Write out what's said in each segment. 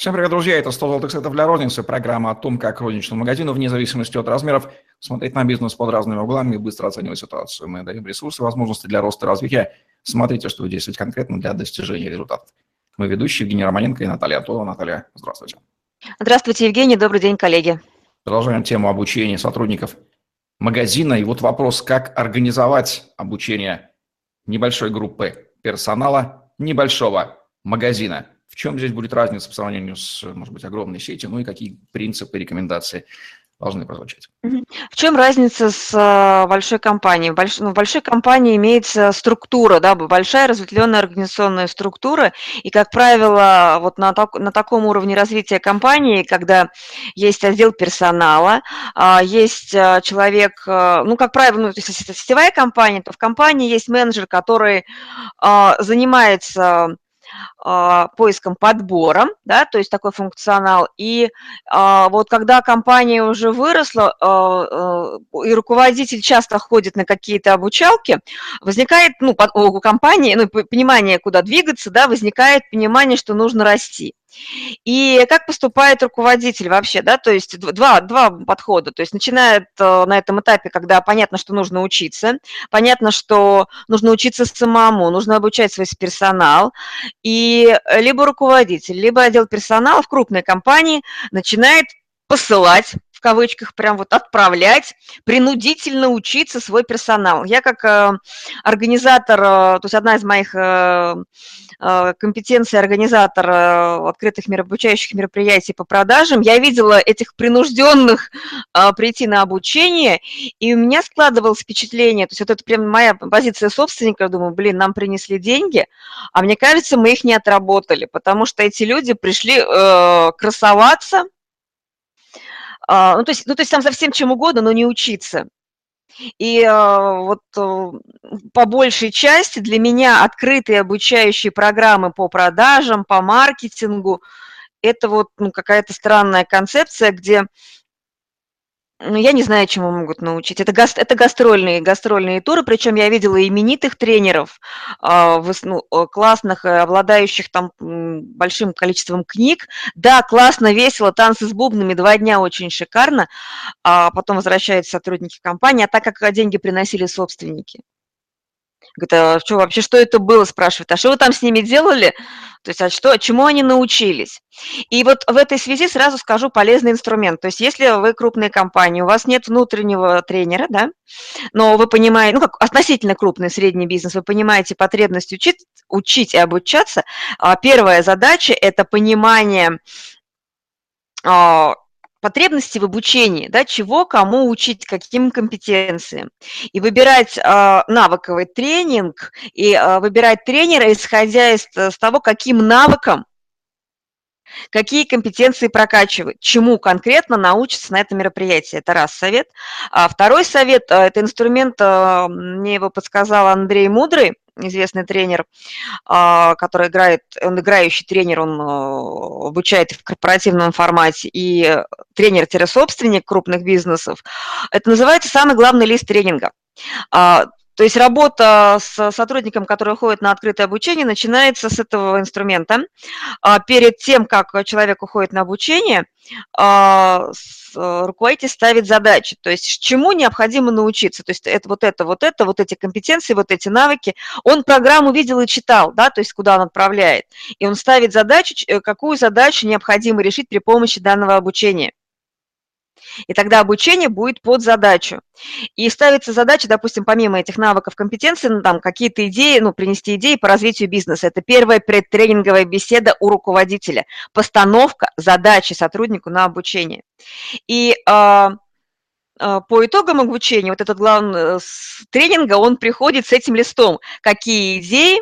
Всем привет, друзья! Это 100 золотых сетов для розницы, программа о том, как розничному магазину, вне зависимости от размеров, смотреть на бизнес под разными углами и быстро оценивать ситуацию. Мы даем ресурсы, возможности для роста и развития. Смотрите, что вы действуете конкретно для достижения результатов. Мы ведущие Евгений Романенко и Наталья Антонова. Наталья, здравствуйте. Здравствуйте, Евгений. Добрый день, коллеги. Продолжаем тему обучения сотрудников магазина. И вот вопрос, как организовать обучение небольшой группы персонала небольшого магазина – в чем здесь будет разница по сравнению с, может быть, огромной сетью, ну и какие принципы, рекомендации должны прозвучать. В чем разница с а, большой компанией? Больш, ну, в большой компании имеется структура, да, большая разветвленная организационная структура, и, как правило, вот на, так, на таком уровне развития компании, когда есть отдел персонала, а, есть а, человек, ну, как правило, ну, если это сетевая компания, то в компании есть менеджер, который занимается а, поиском подбором, да, то есть такой функционал. И а, вот когда компания уже выросла, а, и руководитель часто ходит на какие-то обучалки, возникает, ну, у компании, ну, понимание, куда двигаться, да, возникает понимание, что нужно расти. И как поступает руководитель вообще, да, то есть два, два подхода, то есть начинает э, на этом этапе, когда понятно, что нужно учиться, понятно, что нужно учиться самому, нужно обучать свой персонал, и либо руководитель, либо отдел персонала в крупной компании начинает посылать в кавычках прям вот отправлять, принудительно учиться свой персонал. Я как э, организатор, э, то есть одна из моих э, э, компетенций организатор э, открытых обучающих мероприятий по продажам, я видела этих принужденных э, прийти на обучение, и у меня складывалось впечатление, то есть вот это прям моя позиция собственника, думаю, блин, нам принесли деньги, а мне кажется, мы их не отработали, потому что эти люди пришли красоваться, а, ну, то есть, ну, то есть там совсем чем угодно, но не учиться. И э, вот по большей части для меня открытые обучающие программы по продажам, по маркетингу, это вот ну, какая-то странная концепция, где я не знаю, чему могут научить. Это, гаст, это гастрольные, гастрольные туры, причем я видела именитых тренеров, э, ну, классных, э, обладающих там большим количеством книг. Да, классно, весело, танцы с бубнами, два дня очень шикарно, а потом возвращаются сотрудники компании, а так как деньги приносили собственники. Говорит, а что вообще, что это было, спрашивает, а что вы там с ними делали? То есть, а что, чему они научились? И вот в этой связи сразу скажу полезный инструмент. То есть, если вы крупная компания, у вас нет внутреннего тренера, да, но вы понимаете, ну, как относительно крупный средний бизнес, вы понимаете потребность учить, учить и обучаться, а первая задача – это понимание а, потребности в обучении, да, чего, кому учить, каким компетенциям. И выбирать э, навыковый тренинг, и э, выбирать тренера, исходя из, из того, каким навыкам, какие компетенции прокачивать, чему конкретно научиться на этом мероприятии. Это раз совет. А второй совет – это инструмент, мне его подсказал Андрей Мудрый, известный тренер, а, который играет, он играющий тренер, он а, обучает в корпоративном формате, и тренер-собственник крупных бизнесов. Это называется самый главный лист тренинга. А, то есть работа с сотрудником, который уходит на открытое обучение, начинается с этого инструмента. Перед тем, как человек уходит на обучение, Э, руководитель ставит задачи, то есть чему необходимо научиться, то есть это вот это, вот это, вот эти компетенции, вот эти навыки. Он программу видел и читал, да, то есть куда он отправляет, и он ставит задачу, э, какую задачу необходимо решить при помощи данного обучения. И тогда обучение будет под задачу. И ставится задача, допустим, помимо этих навыков, компетенций, ну, там какие-то идеи, ну, принести идеи по развитию бизнеса. Это первая предтренинговая беседа у руководителя. Постановка задачи сотруднику на обучение. И э, по итогам обучения, вот этот главный э, тренинга, он приходит с этим листом. Какие идеи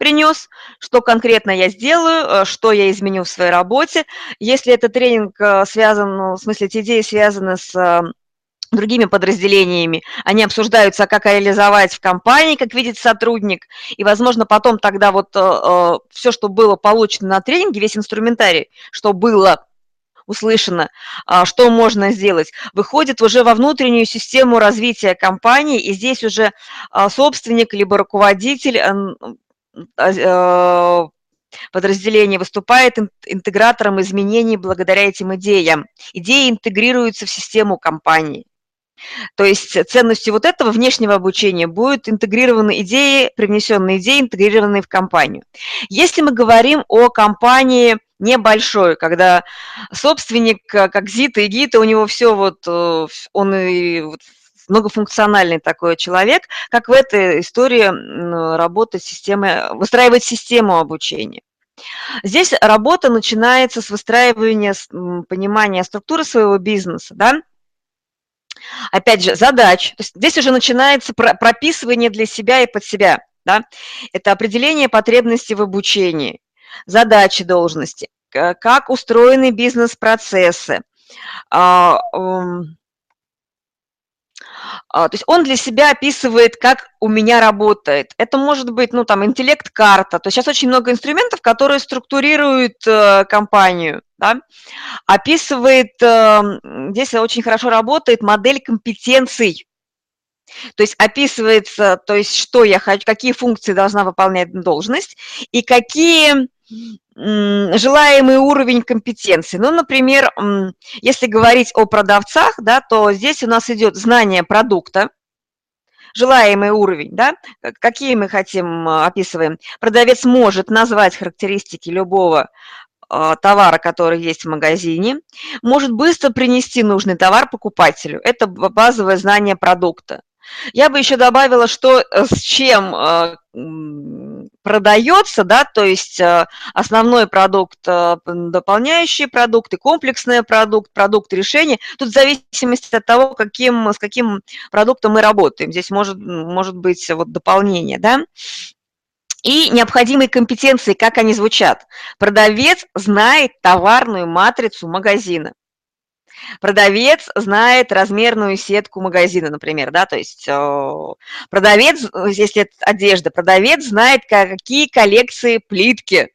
принес, что конкретно я сделаю, э, что я изменю в своей работе. Если этот тренинг э, связан, ну, в смысле, эти идеи связаны с э, другими подразделениями, они обсуждаются, как реализовать в компании, как видит сотрудник, и, возможно, потом тогда вот э, все, что было получено на тренинге, весь инструментарий, что было услышано, э, что можно сделать, выходит уже во внутреннюю систему развития компании, и здесь уже э, собственник либо руководитель э, подразделение выступает интегратором изменений благодаря этим идеям. Идеи интегрируются в систему компании. То есть ценностью вот этого внешнего обучения будут интегрированы идеи, привнесенные идеи, интегрированные в компанию. Если мы говорим о компании небольшой, когда собственник, как Зита и Гита, у него все вот, э, он и вот многофункциональный такой человек, как в этой истории работать системы, выстраивать систему обучения. Здесь работа начинается с выстраивания понимания структуры своего бизнеса, да, опять же, задач. То есть здесь уже начинается прописывание для себя и под себя. Да? Это определение потребностей в обучении, задачи должности, как устроены бизнес-процессы, а, то есть он для себя описывает, как у меня работает. Это может быть, ну, там, интеллект-карта. То есть сейчас очень много инструментов, которые структурируют э, компанию, да? Описывает, э, здесь очень хорошо работает модель компетенций. То есть описывается, то есть что я хочу, какие функции должна выполнять должность и какие желаемый уровень компетенции. Ну, например, если говорить о продавцах, да, то здесь у нас идет знание продукта, желаемый уровень, да, какие мы хотим, а, описываем. Продавец может назвать характеристики любого а, товара, который есть в магазине, может быстро принести нужный товар покупателю. Это базовое знание продукта. Я бы еще добавила, что э, с чем э, продается, да, то есть э, основной продукт, дополняющие продукты, комплексный продукт, продукт решения. Тут в зависимости от того, каким, с каким продуктом мы работаем. Здесь может, может быть вот дополнение, да. И необходимые компетенции, как они звучат. Продавец знает товарную матрицу магазина. Продавец знает размерную сетку магазина, например, да, то есть э, продавец, если это одежда, продавец знает, какие коллекции плитки,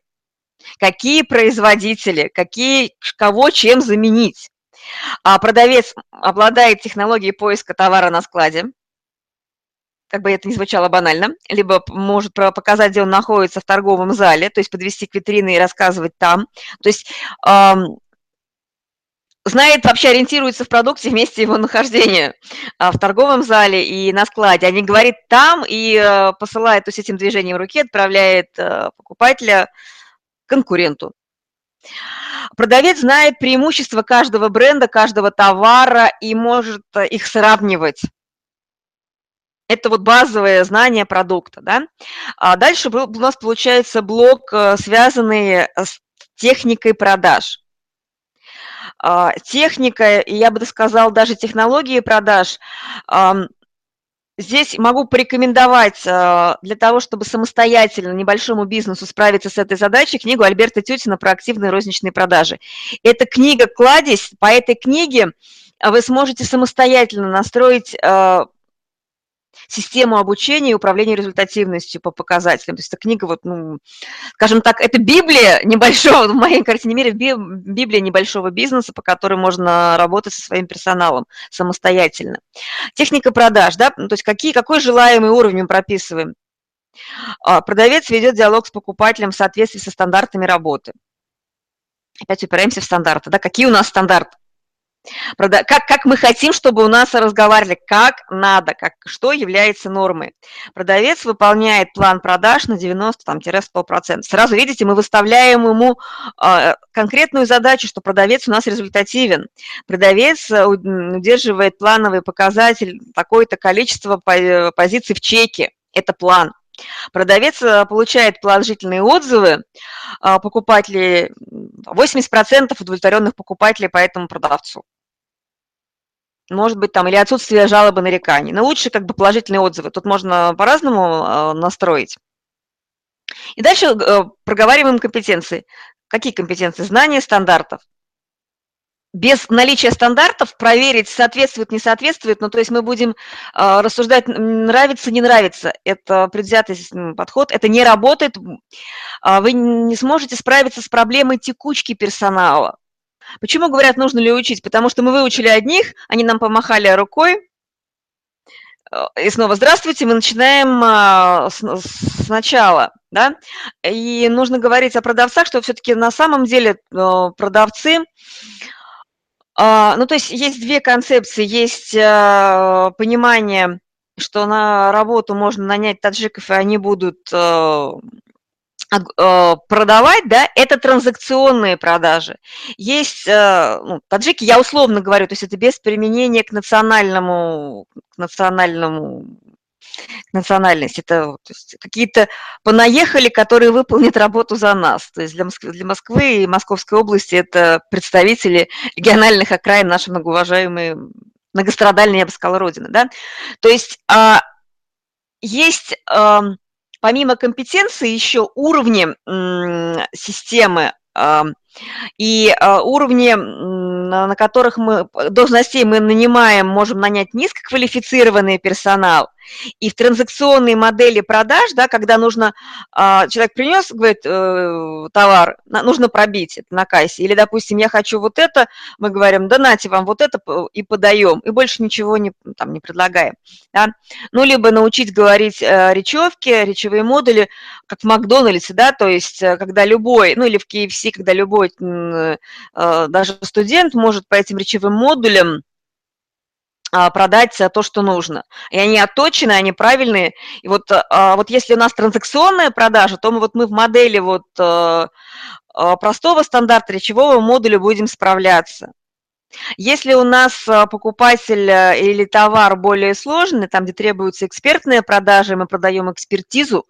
какие производители, какие, кого чем заменить. А продавец обладает технологией поиска товара на складе, как бы это ни звучало банально, либо может показать, где он находится в торговом зале, то есть подвести к витрине и рассказывать там. То есть знает, вообще ориентируется в продукте вместе его нахождения а, в торговом зале и на складе, а не говорит там и э, посылает, то есть этим движением руки отправляет э, покупателя конкуренту. Продавец знает преимущества каждого бренда, каждого товара и может э, их сравнивать. Это вот базовое знание продукта. Да? А дальше у нас получается блок, связанный с техникой продаж. А, техника, и я бы сказал, даже технологии продаж, Здесь могу порекомендовать а, для того, чтобы самостоятельно небольшому бизнесу справиться с этой задачей, книгу Альберта Тютина про активные розничные продажи. Эта книга «Кладезь», по этой книге вы сможете самостоятельно настроить а, систему обучения и управления результативностью по показателям. То есть эта книга, вот, ну, скажем так, это Библия небольшого, в моей картине мира, Библия небольшого бизнеса, по которой можно работать со своим персоналом самостоятельно. Техника продаж, да, то есть какие, какой желаемый уровень мы прописываем. А, продавец ведет диалог с покупателем в соответствии со стандартами работы. Опять упираемся в стандарты. Да? Какие у нас стандарты? Как, как мы хотим, чтобы у нас разговаривали, как надо, как, что является нормой. Продавец выполняет план продаж на 90-100%. Сразу видите, мы выставляем ему э, конкретную задачу, что продавец у нас результативен. Продавец э, удерживает плановый показатель, такое-то количество позиций в чеке. Это план. Продавец э, получает положительные отзывы, покупатели, 80% удовлетворенных покупателей по этому продавцу может быть, там, или отсутствие жалобы нареканий. Но лучше как бы положительные отзывы. Тут можно по-разному а, настроить. И дальше э, проговариваем компетенции. Какие компетенции? Знание стандартов. Без наличия стандартов проверить, соответствует, не соответствует, ну, то есть мы будем а, рассуждать, нравится, не нравится. Это предвзятый подход, это не работает. Вы не сможете справиться с проблемой текучки персонала. Почему, говорят, нужно ли учить? Потому что мы выучили одних, они нам помахали рукой, и снова здравствуйте, мы начинаем а, сначала, да, и нужно говорить о продавцах, что все-таки на самом деле э, продавцы, а, ну, то есть есть две концепции, есть э, понимание, что на работу можно нанять таджиков, и они будут э, Э, продавать, да, это транзакционные продажи. Есть, э, ну, таджики, я условно говорю, то есть это без применения к национальному, к национальному национальности. Это какие-то понаехали, которые выполнят работу за нас. То есть для Москвы, для Москвы и Московской области это представители региональных окраин, наши многоуважаемые, многострадальные, я бы сказала, Родины. Да? То есть а, есть помимо компетенции еще уровни системы и а, уровни, на которых мы, должностей мы нанимаем, можем нанять низкоквалифицированный персонал, и в транзакционной модели продаж, да, когда нужно, а, человек принес, говорит, э, товар, нужно пробить это на кассе, или, допустим, я хочу вот это, мы говорим, да нате вам вот это и подаем, и больше ничего не, там, не предлагаем. Да? Ну, либо научить говорить э, речевки, речевые модули, как в Макдональдсе, да, то есть э, когда любой, ну или в KFC, когда любой даже студент может по этим речевым модулям продать то, что нужно. И они отточены, они правильные. И вот, а, вот если у нас транзакционная продажа, то мы, вот мы в модели вот э, а, простого стандарта речевого модуля будем справляться. Если у нас покупатель э, или товар более сложный, там, где требуются экспертные продажи, мы продаем экспертизу,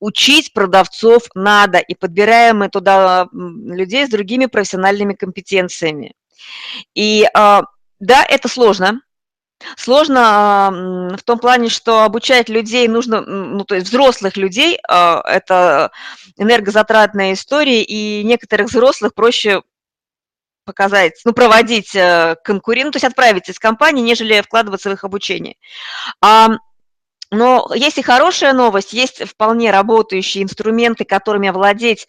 учить продавцов надо, и подбираем мы туда людей с другими профессиональными компетенциями. И да, это сложно, Сложно в том плане, что обучать людей нужно, ну, то есть взрослых людей, а, это энергозатратная история, и некоторых взрослых проще показать, ну, проводить э, конкурент, то есть отправить из компании, нежели вкладываться в их обучение. Но есть и хорошая новость, есть вполне работающие инструменты, которыми овладеть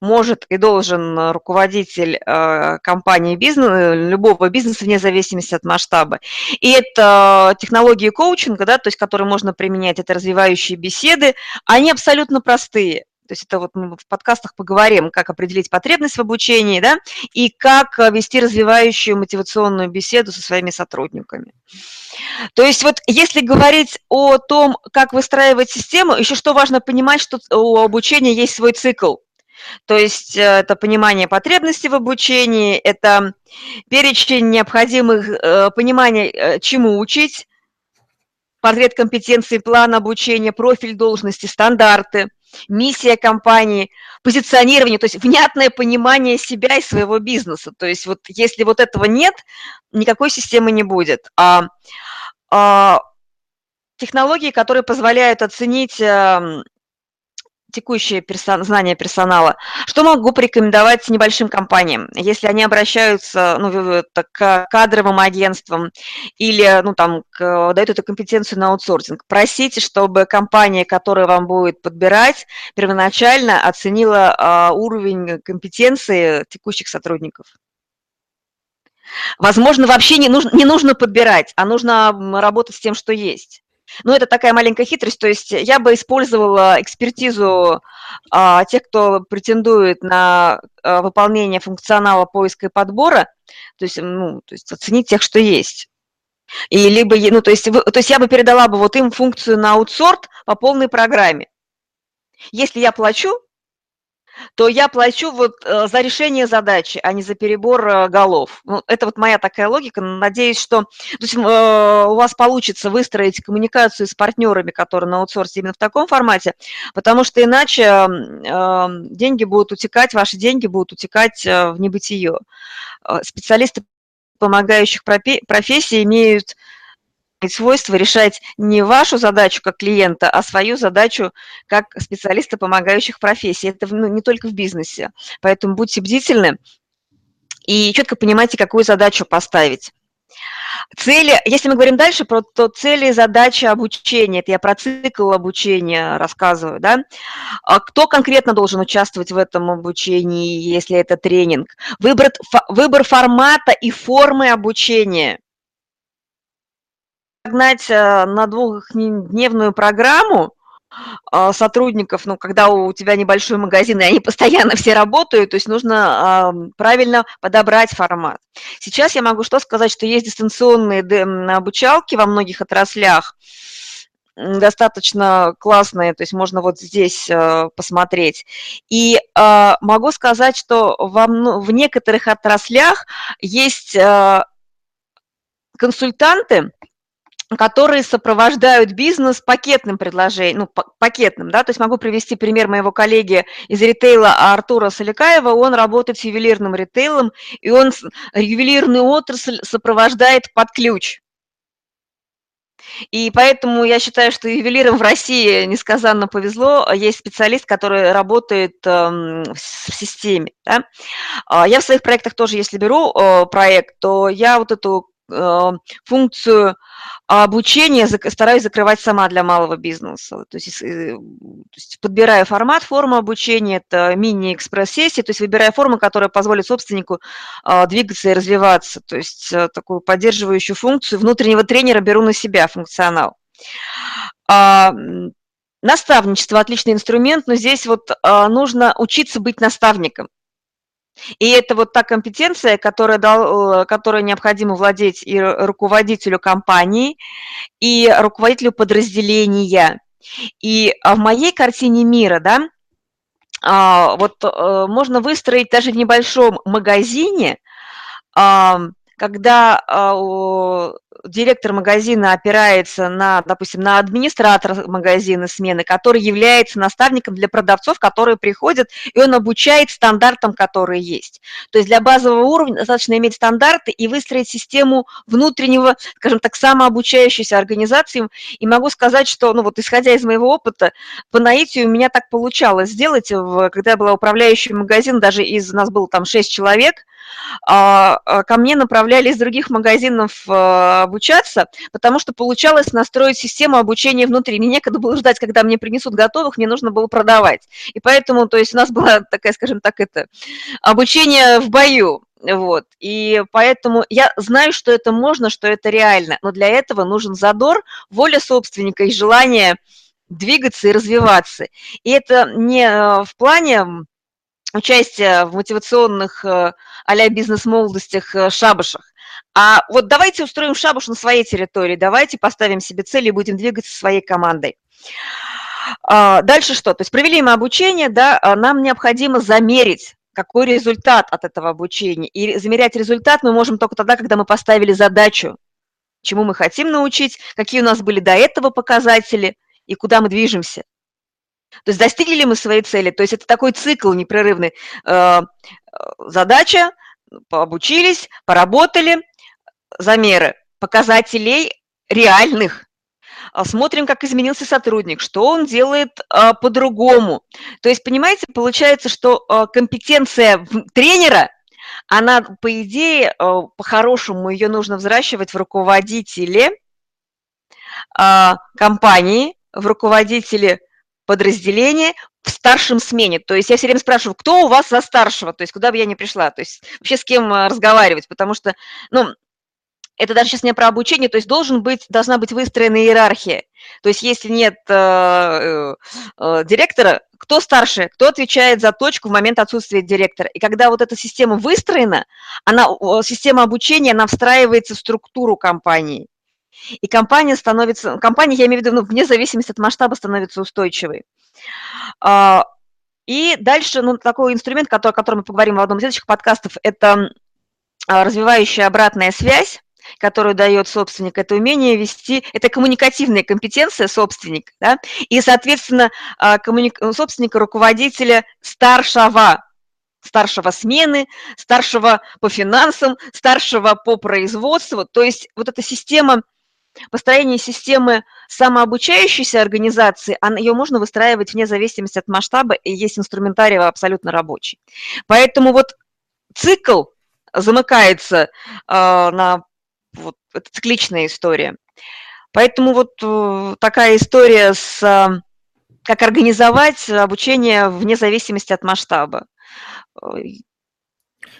может и должен э, руководитель э, компании бизнеса, любого бизнеса вне зависимости от масштаба. И это технологии коучинга, да, то есть которые можно применять, это развивающие беседы, они абсолютно простые. То есть это вот мы в подкастах поговорим, как определить потребность в обучении, да, и как э, вести развивающую мотивационную беседу со своими сотрудниками. То есть вот если говорить о том, как выстраивать систему, еще что важно понимать, что у обучения есть свой цикл. То есть э, это понимание потребностей в обучении, это перечень необходимых, э, понимание, э, чему учить, портрет компетенции, план обучения, профиль должности, стандарты, миссия компании, позиционирование, то есть внятное понимание себя и своего бизнеса. То есть вот если вот этого нет, никакой системы не будет. А, а технологии, которые позволяют оценить текущие персон, знания персонала. Что могу порекомендовать небольшим компаниям, если они обращаются ну, к кадровым агентствам или ну, там, к, дают эту компетенцию на аутсорсинг? Просите, чтобы компания, которая вам будет подбирать, первоначально оценила а, уровень компетенции текущих сотрудников. Возможно, вообще не нужно, не нужно подбирать, а нужно работать с тем, что есть. Ну, это такая маленькая хитрость, то есть я бы использовала экспертизу а, тех, кто претендует на а, выполнение функционала поиска и подбора, то есть, ну, то есть оценить тех, что есть. И либо, ну, то есть, то есть я бы передала бы вот им функцию на аутсорт по полной программе. Если я плачу, то я плачу вот э, за решение задачи, а не за перебор э, голов. Ну, это вот моя такая логика. Надеюсь, что то есть, э, у вас получится выстроить коммуникацию с партнерами, которые на аутсорсе именно в таком формате, потому что иначе эм, деньги будут утекать, ваши деньги будут утекать в небытие. Специалисты помогающих профессий имеют свойство решать не вашу задачу как клиента, а свою задачу как специалиста помогающих профессий. Это ну, не только в бизнесе. Поэтому будьте бдительны и четко понимайте, какую задачу поставить. Цели, если мы говорим дальше про то цели и задачи обучения, это я про цикл обучения рассказываю, да, а кто конкретно должен участвовать в этом обучении, если это тренинг, выбор, выбор формата и формы обучения – загнать на двухдневную программу, а, сотрудников, ну, когда у тебя небольшой магазин, и они постоянно все работают, то есть нужно правильно подобрать формат. Сейчас я могу что сказать, что есть дистанционные обучалки во многих отраслях, достаточно классные, то есть можно вот здесь э, посмотреть. И э, могу сказать, что во, в некоторых отраслях есть э, консультанты, которые сопровождают бизнес пакетным предложением, ну, пакетным, да, то есть могу привести пример моего коллеги из ритейла Артура Соликаева, он работает с ювелирным ритейлом, и он ювелирную отрасль сопровождает под ключ. И поэтому я считаю, что ювелирам в России несказанно повезло. Есть специалист, который работает эм, в системе. Да? А я в своих проектах тоже, если беру э, проект, то я вот эту э, функцию а обучение стараюсь закрывать сама для малого бизнеса. То есть, э, то есть подбираю формат, форму обучения, это мини-экспресс-сессии, то есть выбираю форму, которая позволит собственнику а, двигаться и развиваться. То есть э, такую поддерживающую функцию внутреннего тренера беру на себя функционал. А, наставничество – отличный инструмент, но здесь вот нужно учиться быть наставником. И это вот та компетенция, которая, дал, э, которая необходимо владеть и руководителю компании, и руководителю подразделения. И а, в моей картине мира, да, а, вот э, можно выстроить даже в небольшом магазине когда а, директор магазина опирается на, допустим, на администратора магазина смены, который является наставником для продавцов, которые приходят, и он обучает стандартам, которые есть. То есть для базового уровня достаточно иметь стандарты и выстроить систему внутреннего, скажем так, самообучающейся организации. И могу сказать, что, ну вот исходя из моего опыта, по наитию у меня так получалось сделать, когда я была управляющим магазин, даже из, нас было там 6 человек, ко мне направляли из других магазинов а, обучаться, потому что получалось настроить систему обучения внутри. Мне некогда было ждать, когда мне принесут готовых, мне нужно было продавать. И поэтому, то есть у нас была такая, скажем так, это обучение в бою. Вот. И поэтому я знаю, что это можно, что это реально, но для этого нужен задор, воля собственника и желание двигаться и развиваться. И это не э, в плане участия в мотивационных э, а-ля бизнес-молодостях э, шабашах. А вот давайте устроим шабуш на своей территории, давайте поставим себе цели и будем двигаться своей командой. А, дальше что? То есть провели мы обучение, да, а нам необходимо замерить, какой результат от этого обучения. И замерять результат мы можем только тогда, когда мы поставили задачу, чему мы хотим научить, какие у нас были до этого показатели и куда мы движемся. То есть достигли ли мы своей цели? То есть это такой цикл непрерывный. Э, задача, обучились, поработали, замеры показателей реальных. А смотрим, как изменился сотрудник, что он делает а, по-другому. То есть, понимаете, получается, что а, компетенция тренера, она, по идее, а, по-хорошему ее нужно взращивать в руководителе а, компании, в руководителе подразделение в старшем смене. То есть я все время спрашиваю, кто у вас за старшего, то есть куда бы я ни пришла, то есть вообще с кем э, разговаривать, потому что, ну, это даже сейчас не про обучение, то есть должен быть, должна быть выстроена иерархия. То есть если нет э, э, э, директора, кто старше, кто отвечает за точку в момент отсутствия директора. И когда вот эта система выстроена, она, система обучения, она встраивается в структуру компании. И компания становится, компания, я имею в виду, ну, вне зависимости от масштаба, становится устойчивой. А, и дальше, ну, такой инструмент, который, о котором мы поговорим в одном из следующих подкастов, это а, развивающая обратная связь, которую дает собственник, это умение вести, это коммуникативная компетенция собственника, да, и, соответственно, а, коммуник... собственника, руководителя старшего, старшего смены, старшего по финансам, старшего по производству, то есть вот эта система построение системы самообучающейся организации, ее можно выстраивать вне зависимости от масштаба, и есть инструментарий абсолютно рабочий. Поэтому вот цикл замыкается э, на вот, это цикличная история. Поэтому вот э, такая история с э, как организовать обучение вне зависимости от масштаба.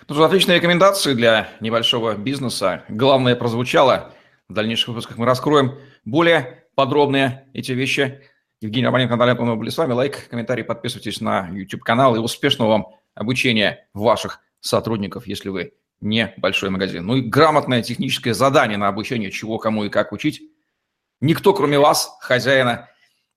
Ну, отличные рекомендации для небольшого бизнеса. Главное прозвучало в дальнейших выпусках мы раскроем более подробные эти вещи. Евгений Романенко, Наталья Антонова были с вами. Лайк, комментарий, подписывайтесь на YouTube-канал и успешного вам обучения ваших сотрудников, если вы не большой магазин. Ну и грамотное техническое задание на обучение, чего, кому и как учить. Никто, кроме вас, хозяина,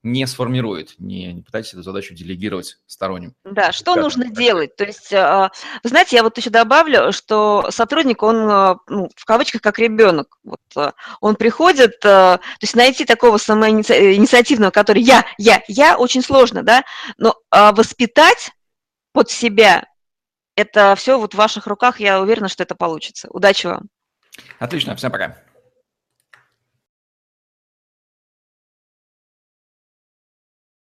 не сформирует. Не, не пытайтесь эту задачу делегировать сторонним. Да, что как нужно делать? То есть, а, вы знаете, я вот еще добавлю, что сотрудник, он а, ну, в кавычках как ребенок. Вот, а, он приходит, то есть найти такого самоинициативного, который я, я, я, очень сложно, да, но воспитать под себя, это все вот в ваших руках, я уверена, что это получится. Удачи вам. Отлично, всем пока.